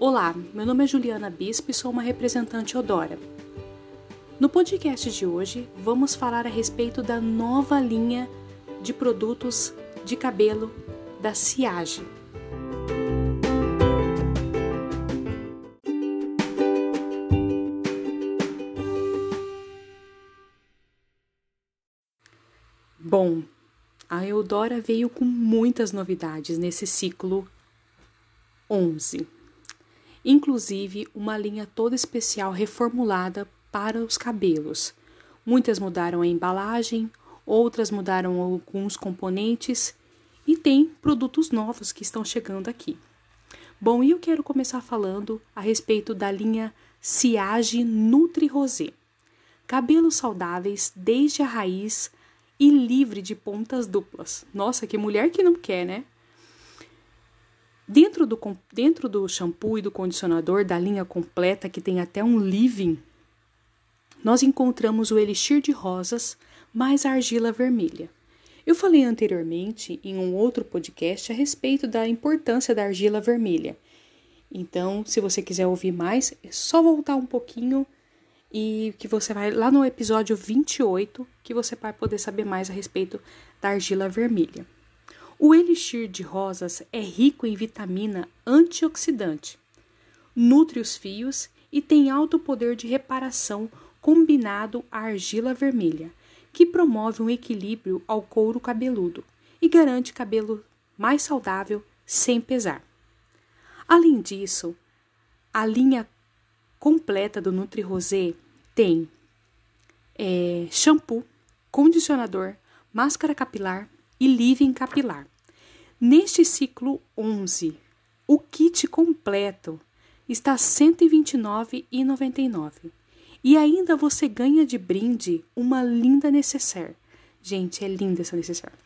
Olá, meu nome é Juliana Bispo e sou uma representante Odora. No podcast de hoje, vamos falar a respeito da nova linha de produtos de cabelo da Ciage. Bom, a Eudora veio com muitas novidades nesse ciclo 11. Inclusive uma linha toda especial reformulada para os cabelos. Muitas mudaram a embalagem, outras mudaram alguns componentes e tem produtos novos que estão chegando aqui. Bom, eu quero começar falando a respeito da linha Ciage Nutri Rosé. Cabelos saudáveis desde a raiz e livre de pontas duplas. Nossa, que mulher que não quer, né? Dentro do, dentro do shampoo e do condicionador da linha completa, que tem até um living, nós encontramos o elixir de rosas mais a argila vermelha. Eu falei anteriormente em um outro podcast a respeito da importância da argila vermelha. Então, se você quiser ouvir mais, é só voltar um pouquinho e que você vai lá no episódio 28 que você vai poder saber mais a respeito da argila vermelha. O elixir de rosas é rico em vitamina antioxidante, nutre os fios e tem alto poder de reparação combinado à argila vermelha, que promove um equilíbrio ao couro cabeludo e garante cabelo mais saudável sem pesar. Além disso, a linha completa do Nutri Rosé tem é, shampoo, condicionador, máscara capilar e living capilar. Neste ciclo 11, o kit completo está R$ 129,99 e ainda você ganha de brinde uma linda necessaire. Gente, é linda essa necessaire.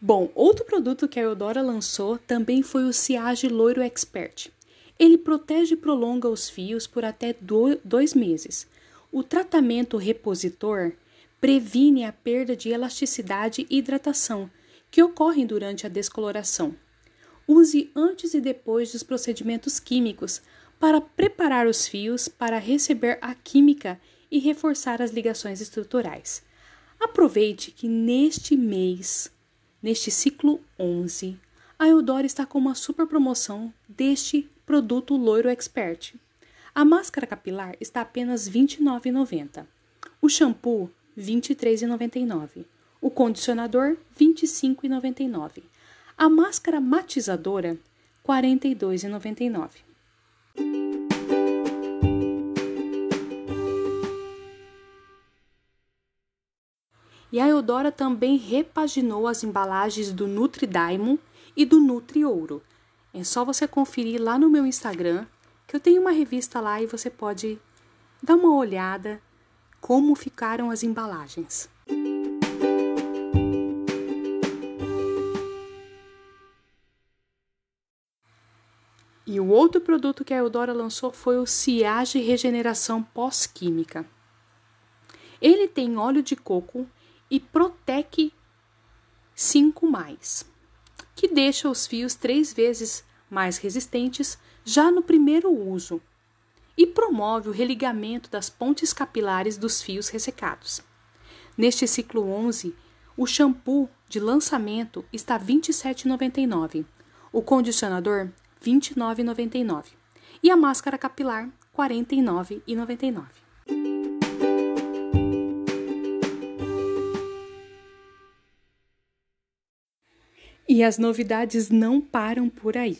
Bom, outro produto que a Eudora lançou também foi o Ciage Loiro Expert. Ele protege e prolonga os fios por até dois meses. O tratamento repositor previne a perda de elasticidade e hidratação que ocorrem durante a descoloração. Use antes e depois dos procedimentos químicos para preparar os fios para receber a química e reforçar as ligações estruturais. Aproveite que neste mês Neste ciclo 11, a Eudora está com uma super promoção deste produto Loiro Expert. A máscara capilar está apenas R$ 29,90. O shampoo, R$ 23,99. O condicionador, R$ 25,99. A máscara matizadora, R$ 42,99. E a Eudora também repaginou as embalagens do Nutri Diamond e do Nutri Ouro. É só você conferir lá no meu Instagram, que eu tenho uma revista lá e você pode dar uma olhada como ficaram as embalagens. E o outro produto que a Eudora lançou foi o Ciage Regeneração Pós-Química. Ele tem óleo de coco e Protec 5 que deixa os fios três vezes mais resistentes já no primeiro uso e promove o religamento das pontes capilares dos fios ressecados. Neste ciclo 11, o shampoo de lançamento está R$ 27,99, o condicionador R$ 29,99 e a máscara capilar R$ 49,99. E as novidades não param por aí.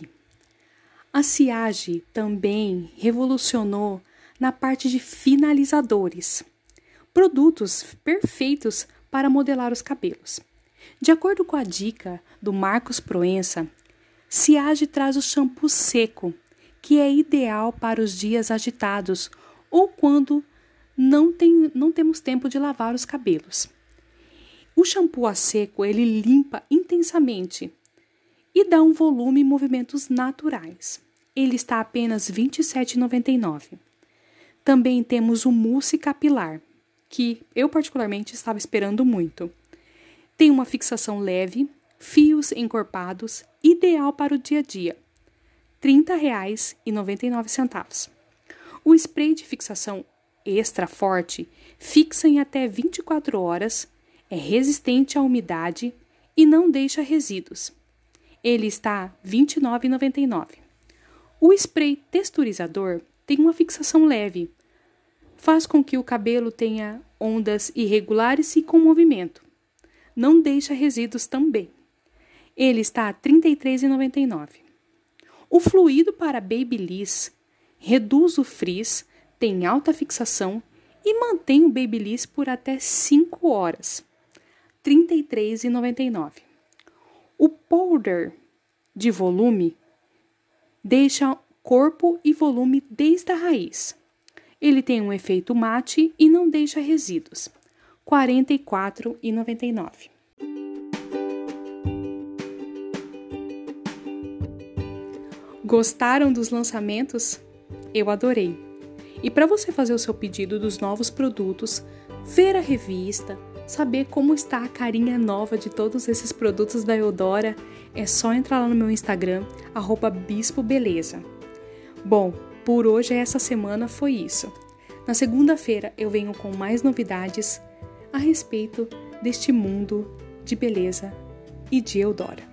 A Ciage também revolucionou na parte de finalizadores, produtos perfeitos para modelar os cabelos. De acordo com a dica do Marcos Proença, Ciage traz o shampoo seco, que é ideal para os dias agitados ou quando não, tem, não temos tempo de lavar os cabelos. O shampoo a seco ele limpa intensamente e dá um volume e movimentos naturais. Ele está apenas R$ 27,99. Também temos o mousse capilar, que eu particularmente estava esperando muito. Tem uma fixação leve, fios encorpados, ideal para o dia a dia. R$ 30,99. O spray de fixação extra forte fixa em até 24 horas, é resistente à umidade e não deixa resíduos. Ele está R$ 29,99. O spray texturizador tem uma fixação leve, faz com que o cabelo tenha ondas irregulares e com movimento. Não deixa resíduos também. Ele está R$ 33,99. O fluido para Babyliss reduz o frizz, tem alta fixação e mantém o Babyliss por até 5 horas. R$ 33,99. O powder de volume deixa corpo e volume desde a raiz. Ele tem um efeito mate e não deixa resíduos. R$ 44,99. Gostaram dos lançamentos? Eu adorei. E para você fazer o seu pedido dos novos produtos, ver a revista, saber como está a carinha nova de todos esses produtos da Eudora, é só entrar lá no meu Instagram, bispobeleza. Bom, por hoje, essa semana foi isso. Na segunda-feira, eu venho com mais novidades a respeito deste mundo de beleza e de Eudora.